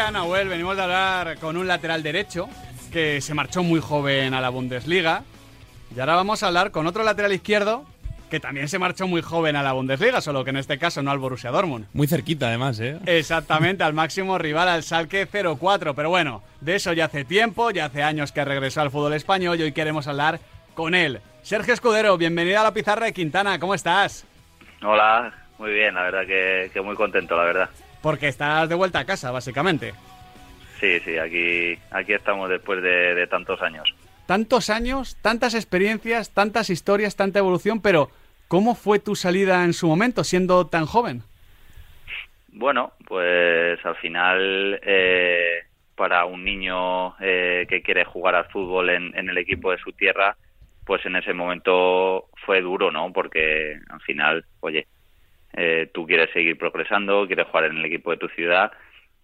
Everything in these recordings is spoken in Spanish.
decía Nahuel, venimos de hablar con un lateral derecho que se marchó muy joven a la Bundesliga. Y ahora vamos a hablar con otro lateral izquierdo que también se marchó muy joven a la Bundesliga, solo que en este caso no al Borussia Dortmund. Muy cerquita, además, ¿eh? Exactamente, al máximo rival, al Salque 04. Pero bueno, de eso ya hace tiempo, ya hace años que regresó al fútbol español y hoy queremos hablar con él. Sergio Escudero, bienvenido a la pizarra de Quintana, ¿cómo estás? Hola, muy bien, la verdad que, que muy contento, la verdad. Porque estás de vuelta a casa, básicamente. Sí, sí, aquí, aquí estamos después de, de tantos años. Tantos años, tantas experiencias, tantas historias, tanta evolución, pero ¿cómo fue tu salida en su momento, siendo tan joven? Bueno, pues al final, eh, para un niño eh, que quiere jugar al fútbol en, en el equipo de su tierra, pues en ese momento fue duro, ¿no? Porque al final, oye, eh, tú quieres seguir progresando, quieres jugar en el equipo de tu ciudad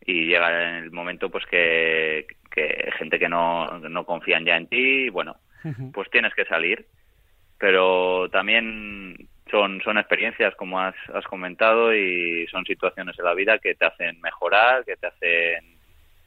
y llega el momento pues que, que gente que no, no confían ya en ti, bueno, pues tienes que salir. Pero también son, son experiencias, como has, has comentado, y son situaciones de la vida que te hacen mejorar, que te hacen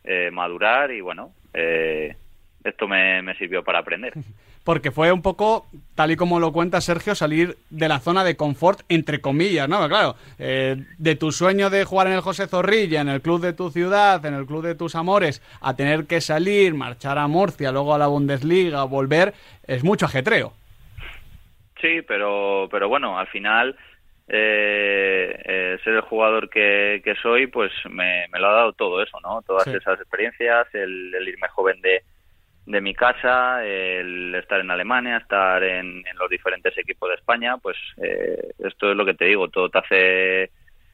eh, madurar y bueno, eh, esto me, me sirvió para aprender. Porque fue un poco, tal y como lo cuenta Sergio, salir de la zona de confort, entre comillas, ¿no? Claro, eh, de tu sueño de jugar en el José Zorrilla, en el club de tu ciudad, en el club de tus amores, a tener que salir, marchar a Murcia, luego a la Bundesliga, volver, es mucho ajetreo. Sí, pero, pero bueno, al final eh, eh, ser el jugador que, que soy, pues me, me, lo ha dado todo eso, ¿no? Todas Sí. esas experiencias, el, el irme joven de, de mi casa, el estar en Alemania, estar en, en los diferentes equipos de España, pues eh, esto es lo que te digo, todo te hace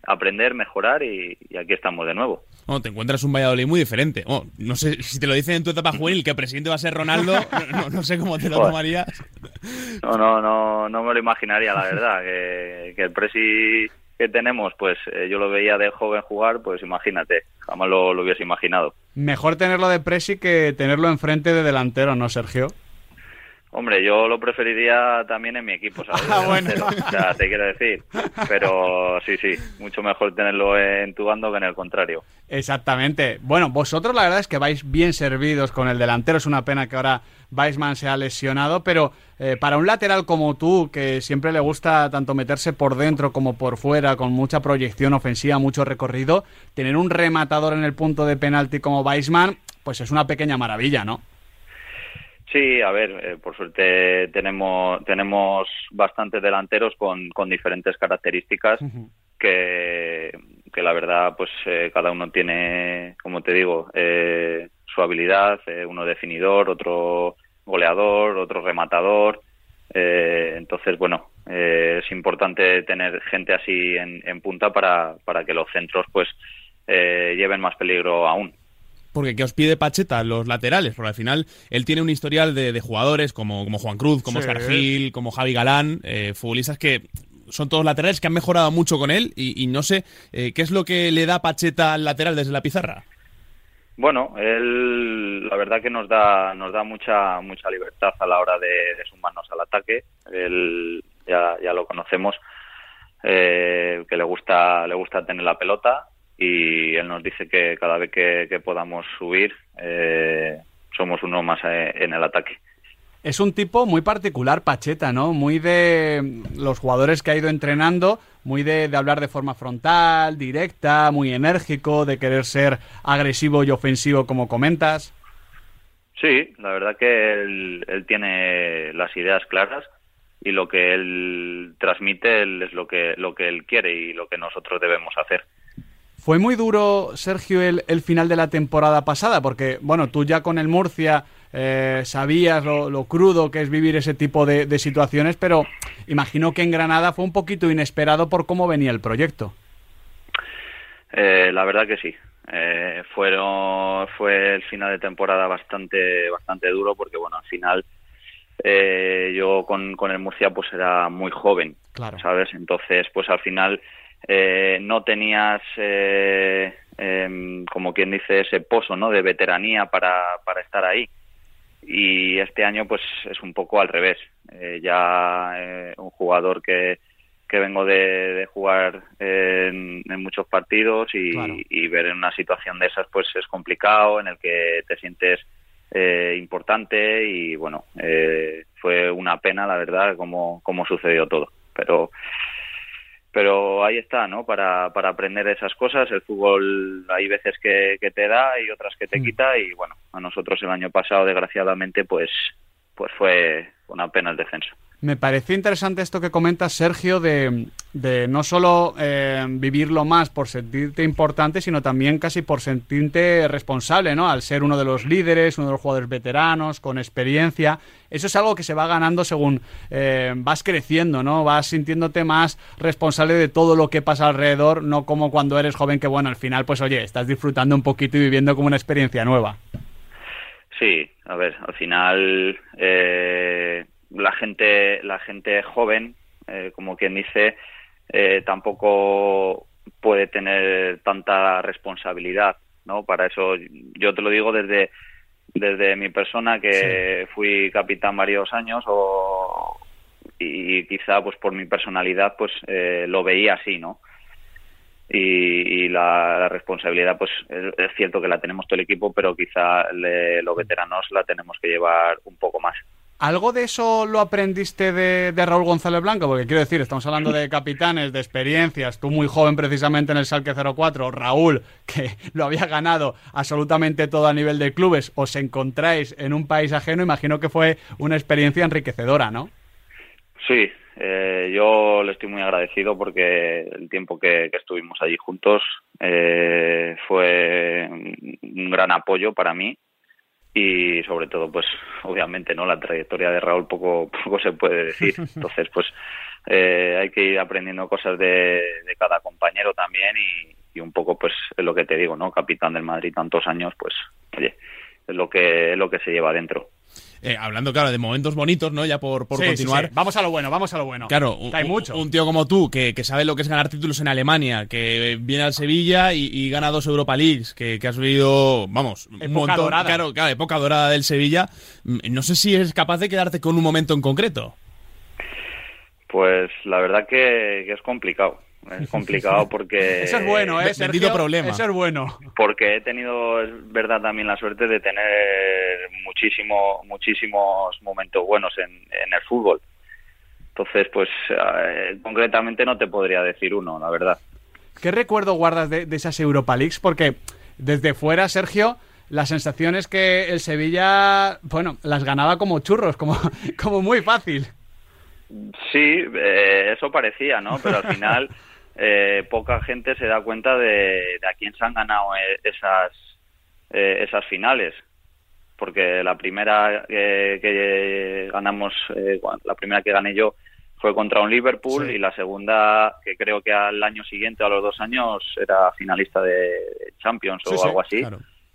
aprender, mejorar y, y aquí estamos de nuevo. Bueno, te encuentras un Valladolid muy diferente. Bueno, no sé si te lo dicen en tu etapa juvenil que presidente va a ser Ronaldo, no, no- no sé cómo te lo Joder. tomarías. No, no, no, no me lo imaginaría, la verdad, que, que el presi que tenemos, pues eh, yo lo veía de joven jugar, pues imagínate, jamás lo, lo hubiese imaginado. Mejor tenerlo de presi que tenerlo enfrente de delantero, ¿no, Sergio? Hombre, yo lo preferiría también en mi equipo, ¿sabes? Ah, bueno. O sea, te quiero decir. Pero sí, sí, mucho mejor tenerlo en tu bando que en el contrario. Exactamente. Bueno, vosotros la verdad es que vais bien servidos con el delantero. Es una pena que ahora Weisman se ha lesionado, pero eh, para un lateral como tú, que siempre le gusta tanto meterse por dentro como por fuera, con mucha proyección ofensiva, mucho recorrido, tener un rematador en el punto de penalti como Weisman, pues es una pequeña maravilla, ¿no? Sí, a ver, eh, por suerte tenemos tenemos bastantes delanteros con, con diferentes características que, que la verdad, pues eh, cada uno tiene, como te digo, eh, su habilidad, eh, uno definidor, otro goleador, otro rematador. Eh, entonces, bueno, es importante tener gente así en, en punta para, para que los centros pues eh, lleven más peligro aún. Porque ¿qué os pide Pacheta? Los laterales, porque al final él tiene un historial de, de jugadores como, como Juan Cruz, como Sí. Oscar Gil, como Javi Galán, eh, futbolistas que son todos laterales que han mejorado mucho con él y, y no sé eh, qué es lo que le da Pacheta al lateral desde la pizarra. Bueno, él la verdad que nos da nos da mucha mucha libertad a la hora de, de sumarnos al ataque. Él ya, ya lo conocemos eh, que le gusta le gusta tener la pelota y él nos dice que cada vez que, que podamos subir eh, somos uno más eh, en el ataque. Es un tipo muy particular, Pacheta, ¿no? Muy de los jugadores que ha ido entrenando, muy de, de hablar de forma frontal, directa, muy enérgico, de querer ser agresivo y ofensivo, como comentas. Sí, la verdad que él, él tiene las ideas claras y lo que él transmite él es lo que lo que él quiere y lo que nosotros debemos hacer. Fue muy duro, Sergio, el, el final de la temporada pasada, porque, bueno, tú ya con el Murcia eh, sabías lo, lo crudo que es vivir ese tipo de, de situaciones, pero imagino que en Granada fue un poquito inesperado por cómo venía el proyecto. Eh, la verdad que sí. Eh, fueron, fue el final de temporada bastante, bastante duro porque, bueno, al final eh, yo con, con el Murcia pues era muy joven, Claro. ¿sabes? Entonces, pues al final eh, no tenías, eh, em, como quien dice, ese pozo, ¿no? De veteranía para, para estar ahí. Y este año, pues es un poco al revés. Eh, ya eh, un jugador que, que vengo de, jugar en, muchos partidos y, ver en una situación de esas pues es complicado, en el que te sientes eh, importante y bueno, eh, fue una pena la verdad como, como sucedió todo, pero pero ahí está, ¿no? Para, para aprender esas cosas, el fútbol hay veces que, que te da y otras que te mm. quita y bueno, a nosotros el año pasado desgraciadamente pues pues fue una pena el descenso. Me pareció interesante esto que comentas, Sergio, de, de no solo eh, vivirlo más por sentirte importante, sino también casi por sentirte responsable, ¿no? Al ser uno de los líderes, uno de los jugadores veteranos, con experiencia. Eso es algo que se va ganando según eh, vas creciendo, ¿no? Vas sintiéndote más responsable de todo lo que pasa alrededor, no como cuando eres joven, que bueno, al final, pues oye, estás disfrutando un poquito y viviendo como una experiencia nueva. Sí, a ver, al final eh, la gente la gente joven, eh, como quien dice, eh, tampoco puede tener tanta responsabilidad, ¿no? Para eso yo te lo digo desde desde mi persona que fui capitán varios años o y quizá pues por mi personalidad pues lo veía así, ¿no? y, la, responsabilidad pues es, cierto que la tenemos todo el equipo pero quizá los veteranos la tenemos que llevar un poco más ¿Algo de eso lo aprendiste de, Raúl González Blanco? Porque quiero decir, estamos hablando de capitanes, de experiencias, tú muy joven precisamente en el Salque 04, Raúl, que lo había ganado absolutamente todo a nivel de clubes, os encontráis en un país ajeno, imagino que fue una experiencia enriquecedora, ¿no? Sí, eh, yo le estoy muy agradecido porque el tiempo que, estuvimos allí juntos eh, fue un gran apoyo para mí y sobre todo pues obviamente no la trayectoria de Raúl poco poco se puede decir. Entonces pues eh, hay que ir aprendiendo cosas de, cada compañero también y, y, un poco pues es lo que te digo no capitán del Madrid tantos años pues oye es lo que es lo que se lleva dentro eh, hablando, claro, de momentos bonitos, ¿no? Ya por, continuar. Vamos a lo bueno, vamos a lo bueno. Claro, un, Hay mucho. un tío como tú, que, sabe lo que es ganar títulos en Alemania, que viene al Sevilla y, gana dos Europa Leagues, que, has vivido, vamos, un montón. Dorada. Claro, claro, época dorada del Sevilla. Mm, no sé si eres capaz de quedarte con un momento en concreto. Pues la verdad que es complicado es complicado porque... Eso es bueno, ¿eh? Sergio, problema. Eso es bueno. Porque he tenido, es verdad, también la suerte de tener muchísimo, muchísimos momentos buenos en, en el fútbol. Entonces, pues, eh, concretamente no te podría decir uno, la verdad. ¿Qué recuerdo guardas de, de esas Europa Leagues? Porque desde fuera, Sergio, la sensación es que el Sevilla, bueno, las ganaba como churros, como, como muy fácil. Sí, eh, eso parecía, ¿no? Pero al final eh, poca gente se da cuenta de, a quién se han ganado eh, esas, eh, esas finales. Porque la primera que, ganamos, la primera que gané yo fue contra un Liverpool y la segunda, que creo que al año siguiente, a los dos años, era finalista de Champions o algo así.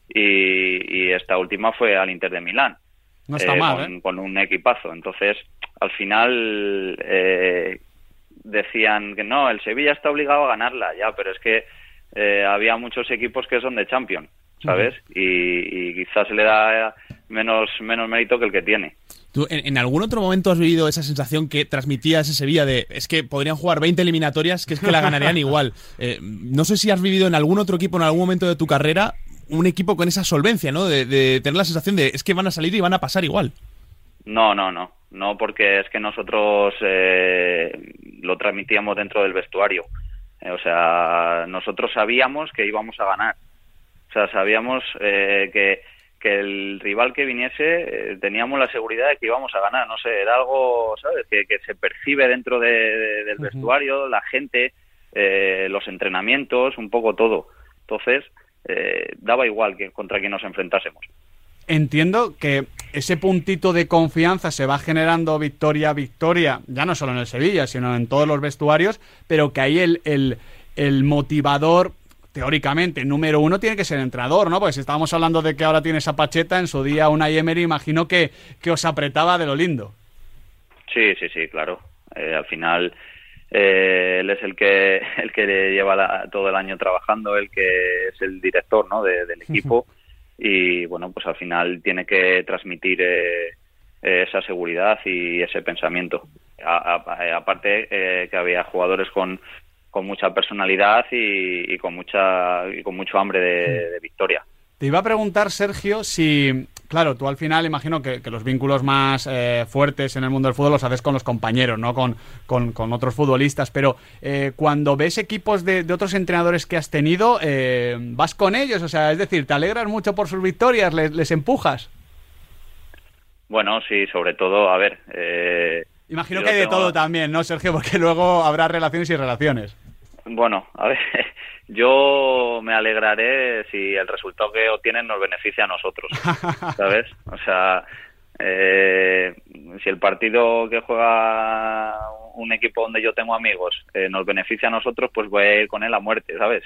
Y, y, esta última fue al Inter de Milán. No está mal, con un equipazo. Entonces, al final eh, decían que no, el Sevilla está obligado a ganarla, ya, pero es que eh, había muchos equipos que son de Champions, ¿sabes? y, quizás se le da menos, menos mérito que el que tiene. ¿Tú en, algún otro momento has vivido esa sensación que transmitía ese Sevilla de es que podrían jugar 20 eliminatorias, que es que la ganarían igual? Eh, no sé si has vivido en algún otro equipo en algún momento de tu carrera un equipo con esa solvencia, ¿no? De, de tener la sensación de es que van a salir y van a pasar igual. No, no, no no porque es que nosotros eh, lo transmitíamos dentro del vestuario. Eh, o sea, nosotros sabíamos que íbamos a ganar. O sea, sabíamos eh, que, que el rival que viniese teníamos la seguridad de que íbamos a ganar. No sé, era algo, ¿sabes? Que, que se percibe dentro del vestuario, la gente, los entrenamientos, un poco todo. Entonces, daba igual que contra quién nos enfrentásemos entiendo que ese puntito de confianza se va generando victoria a victoria, ya no solo en el Sevilla, sino en todos los vestuarios, pero que ahí el, el, motivador teóricamente, número uno tiene que ser el entrenador, ¿no? Porque si estábamos hablando de que ahora tienes a Pacheta, en su día una Emery, imagino que, que os apretaba de lo lindo. Sí, sí, sí, claro. Eh, al final eh, él es el que el que lleva todo el año trabajando, el que es el director, ¿no? del equipo y bueno, pues al final tiene que transmitir eh, esa seguridad y ese pensamiento. aparte que había jugadores con, con mucha personalidad y, con mucha y con mucho hambre de victoria. Te iba a preguntar, Sergio, si, claro, tú al final imagino que, los vínculos más eh, fuertes en el mundo del fútbol los haces con los compañeros, no con, con, otros futbolistas, pero eh, cuando ves equipos de, otros entrenadores que has tenido, eh, ¿vas con ellos? O sea, es decir, ¿te alegras mucho por sus victorias? ¿Les, empujas? Bueno, sí, sobre todo, a ver... Imagino que hay de todo también, ¿no, Sergio? Porque luego habrá relaciones y relaciones. Bueno, a ver, yo me alegraré si el resultado que obtienen nos beneficia a nosotros, ¿sabes? O sea, eh, si el partido que juega un equipo donde yo tengo amigos eh, nos beneficia a nosotros, pues voy a ir con él a muerte, ¿sabes?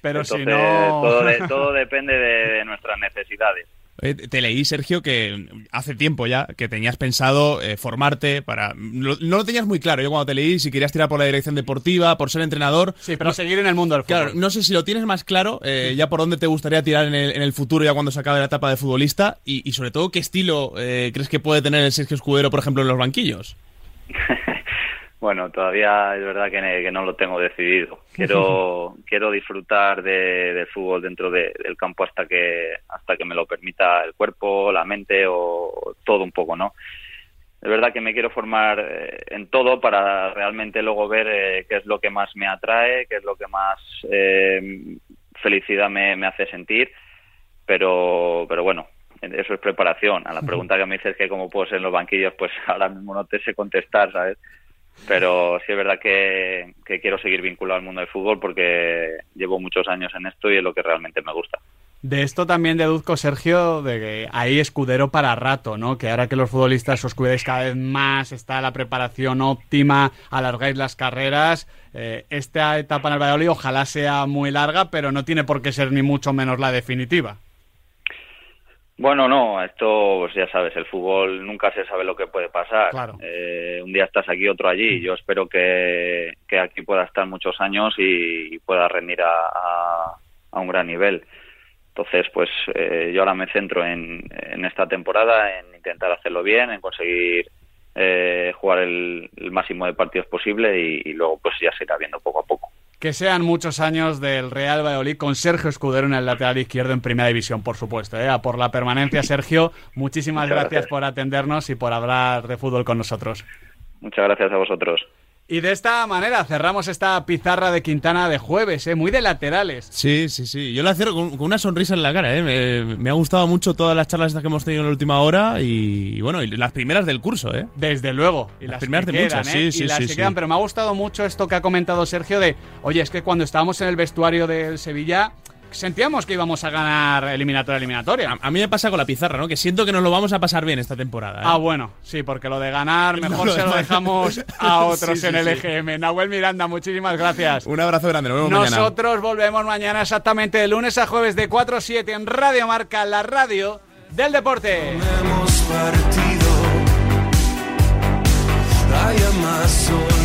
Pero si no... todo, depende de nuestras necesidades. Te leí, Sergio, que hace tiempo ya que tenías pensado eh, formarte para... No, lo tenías muy claro. Yo cuando te leí, si querías tirar por la dirección deportiva, por ser entrenador... Sí, pero seguir en el mundo del fútbol. Claro, no sé si lo tienes más claro, eh, ya por dónde te gustaría tirar en el, futuro, ya cuando se acabe la etapa de futbolista, y, sobre todo, ¿qué estilo eh, crees que puede tener el Sergio Escudero, por ejemplo, en los banquillos? Bueno, todavía es verdad que, no lo tengo decidido. Quiero quiero disfrutar de, del fútbol dentro del campo hasta que hasta que me lo permita el cuerpo, la mente o todo un poco, ¿no? Es verdad que me quiero formar eh, en todo para realmente luego ver eh, qué es lo que más me atrae, qué es lo que más eh, felicidad me, me hace sentir, pero pero bueno, eso es preparación. A la pregunta que me dices que cómo puedo ser en los banquillos, pues ahora mismo no te sé contestar, ¿sabes? Pero sí es verdad que, quiero seguir vinculado al mundo del fútbol porque llevo muchos años en esto y es lo que realmente me gusta. De esto también deduzco, Sergio, de que hay escudero para rato, ¿no? Que ahora que los futbolistas os cuidéis cada vez más, está la preparación óptima, alargáis las carreras. Eh, esta etapa en el Valladolid ojalá sea muy larga, pero no tiene por qué ser ni mucho menos la definitiva. Bueno, no, esto pues ya sabes, el fútbol nunca se sabe lo que puede pasar. Eh, un día estás aquí, otro allí. Yo espero que, aquí pueda estar muchos años y, pueda rendir a, un gran nivel. Entonces, pues eh, yo ahora me centro en, esta temporada, en intentar hacerlo bien, en conseguir eh, jugar el, máximo de partidos posible y, y luego pues ya se irá viendo poco a poco. Que sean muchos años del Real Valladolid con Sergio Escudero en el lateral izquierdo en Primera División, por supuesto. ¿eh? por la permanencia, Sergio, muchísimas gracias por atendernos y por hablar de fútbol con nosotros. Muchas gracias a vosotros. Y de esta manera cerramos esta pizarra de Quintana de jueves, ¿eh? muy de laterales. Sí, sí, sí. Yo la cierro con, una sonrisa en la cara. ¿eh? Me, ha gustado mucho todas las charlas que hemos tenido en la última hora y, bueno, y las primeras del curso. ¿eh? Desde luego. Y las, primeras de muchas, ¿eh? sí, sí, sí, quedan. Pero me ha gustado mucho esto que ha comentado Sergio de, oye, es que cuando estábamos en el vestuario del Sevilla sentíamos que íbamos a ganar eliminatoria eliminatoria. A, mí me pasa con la pizarra, ¿no? Que siento que nos lo vamos a pasar bien esta temporada. ¿eh? Ah, bueno, sí, porque lo de ganar mejor se lo dejamos a otros en el EGM. Nahuel Miranda, muchísimas gracias. Un abrazo grande, nos vemos Nosotros volvemos mañana exactamente de lunes a jueves de 4 a 7 en Radio Marca, la radio del deporte. Que ganas